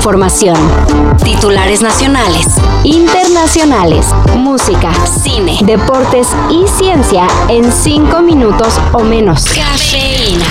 información. Titulares nacionales, internacionales, música, cine, deportes y ciencia en cinco minutos o menos. Cafeína.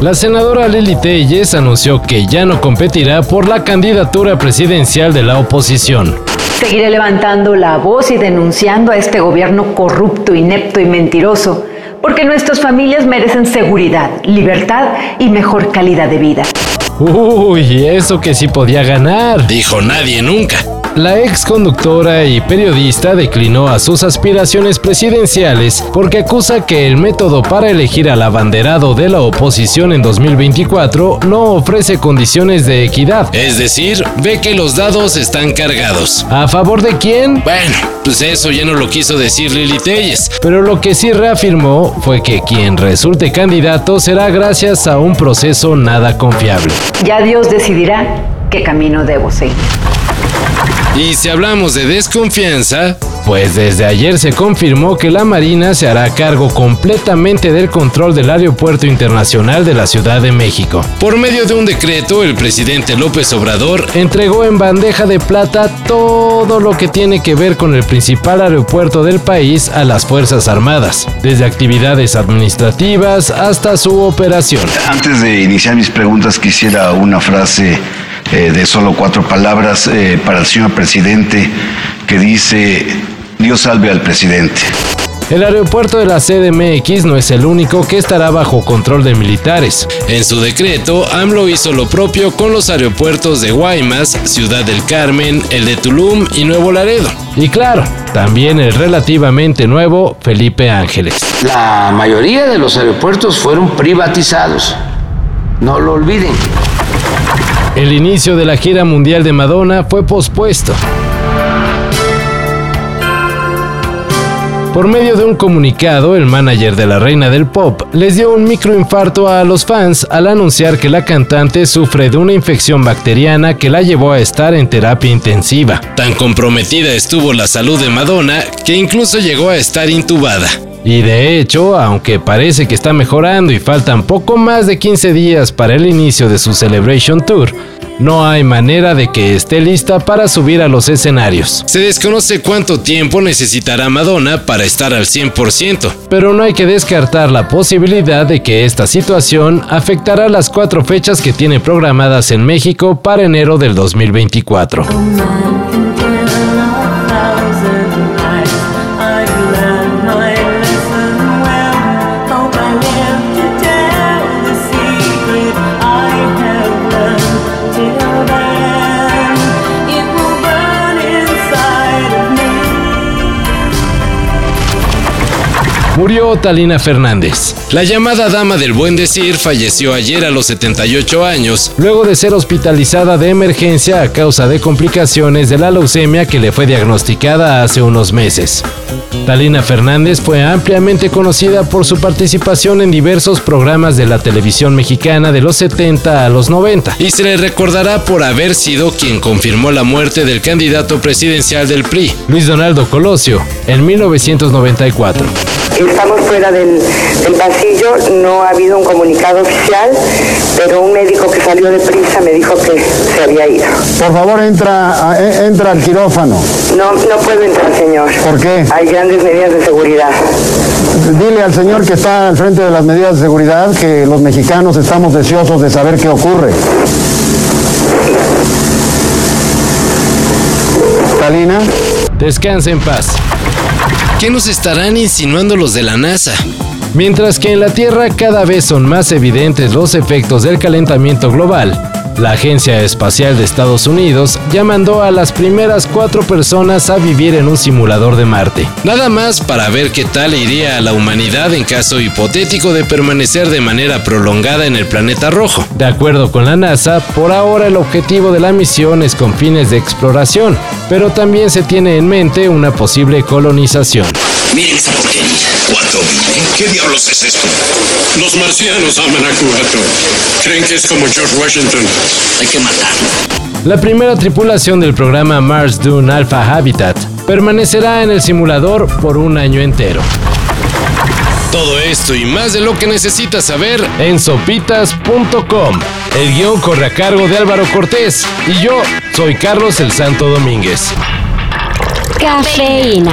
La senadora Lili Telles anunció que ya no competirá por la candidatura presidencial de la oposición. Seguiré levantando la voz y denunciando a este gobierno corrupto, inepto y mentiroso, porque nuestras familias merecen seguridad, libertad y mejor calidad de vida. Uy, eso que sí podía ganar. Dijo nadie nunca. La ex conductora y periodista declinó a sus aspiraciones presidenciales porque acusa que el método para elegir al abanderado de la oposición en 2024 no ofrece condiciones de equidad. Es decir, ve que los dados están cargados. ¿A favor de quién? Bueno, pues eso ya no lo quiso decir Lili Telles. Pero lo que sí reafirmó fue que quien resulte candidato será gracias a un proceso nada confiable. Ya Dios decidirá qué camino debo seguir. Y si hablamos de desconfianza, pues desde ayer se confirmó que la Marina se hará cargo completamente del control del Aeropuerto Internacional de la Ciudad de México. Por medio de un decreto, el presidente López Obrador entregó en bandeja de plata todo lo que tiene que ver con el principal aeropuerto del país a las Fuerzas Armadas, desde actividades administrativas hasta su operación. Antes de iniciar mis preguntas quisiera una frase eh, de solo cuatro palabras eh, para el señor presidente que dice, Dios salve al presidente. El aeropuerto de la CDMX no es el único que estará bajo control de militares. En su decreto, AMLO hizo lo propio con los aeropuertos de Guaymas, Ciudad del Carmen, el de Tulum y Nuevo Laredo. Y claro, también el relativamente nuevo Felipe Ángeles. La mayoría de los aeropuertos fueron privatizados. No lo olviden. El inicio de la gira mundial de Madonna fue pospuesto. Por medio de un comunicado, el manager de la reina del pop les dio un microinfarto a los fans al anunciar que la cantante sufre de una infección bacteriana que la llevó a estar en terapia intensiva. Tan comprometida estuvo la salud de Madonna que incluso llegó a estar intubada. Y de hecho, aunque parece que está mejorando y faltan poco más de 15 días para el inicio de su Celebration Tour, no hay manera de que esté lista para subir a los escenarios. Se desconoce cuánto tiempo necesitará Madonna para estar al 100%. Pero no hay que descartar la posibilidad de que esta situación afectará las cuatro fechas que tiene programadas en México para enero del 2024. Murió Talina Fernández. La llamada dama del buen decir falleció ayer a los 78 años, luego de ser hospitalizada de emergencia a causa de complicaciones de la leucemia que le fue diagnosticada hace unos meses. Talina Fernández fue ampliamente conocida por su participación en diversos programas de la televisión mexicana de los 70 a los 90. Y se le recordará por haber sido quien confirmó la muerte del candidato presidencial del PRI, Luis Donaldo Colosio, en 1994 estamos fuera del, pasillo, no ha habido un comunicado oficial, pero un médico que salió de prisa me dijo que se había ido. Por favor, entra, eh, entra al quirófano. No, no puedo entrar, señor. ¿Por qué? Hay grandes medidas de seguridad. Dile al señor que está al frente de las medidas de seguridad que los mexicanos estamos deseosos de saber qué ocurre. Talina. Descanse en paz. ¿Qué nos estarán insinuando los de la NASA? Mientras que en la Tierra cada vez son más evidentes los efectos del calentamiento global, la Agencia Espacial de Estados Unidos ya mandó a las primeras cuatro personas a vivir en un simulador de Marte. Nada más para ver qué tal iría a la humanidad en caso hipotético de permanecer de manera prolongada en el planeta rojo. De acuerdo con la NASA, por ahora el objetivo de la misión es con fines de exploración, pero también se tiene en mente una posible colonización. Miren esa porquería. ¿Cuánto viven? ¿Qué diablos es esto? Los marcianos aman a Cubato. Creen que es como George Washington. Hay que matarlo. La primera tripulación del programa Mars Dune Alpha Habitat permanecerá en el simulador por un año entero. Todo esto y más de lo que necesitas saber en sopitas.com. El guion corre a cargo de Álvaro Cortés y yo soy Carlos el Santo Domínguez. Cafeína.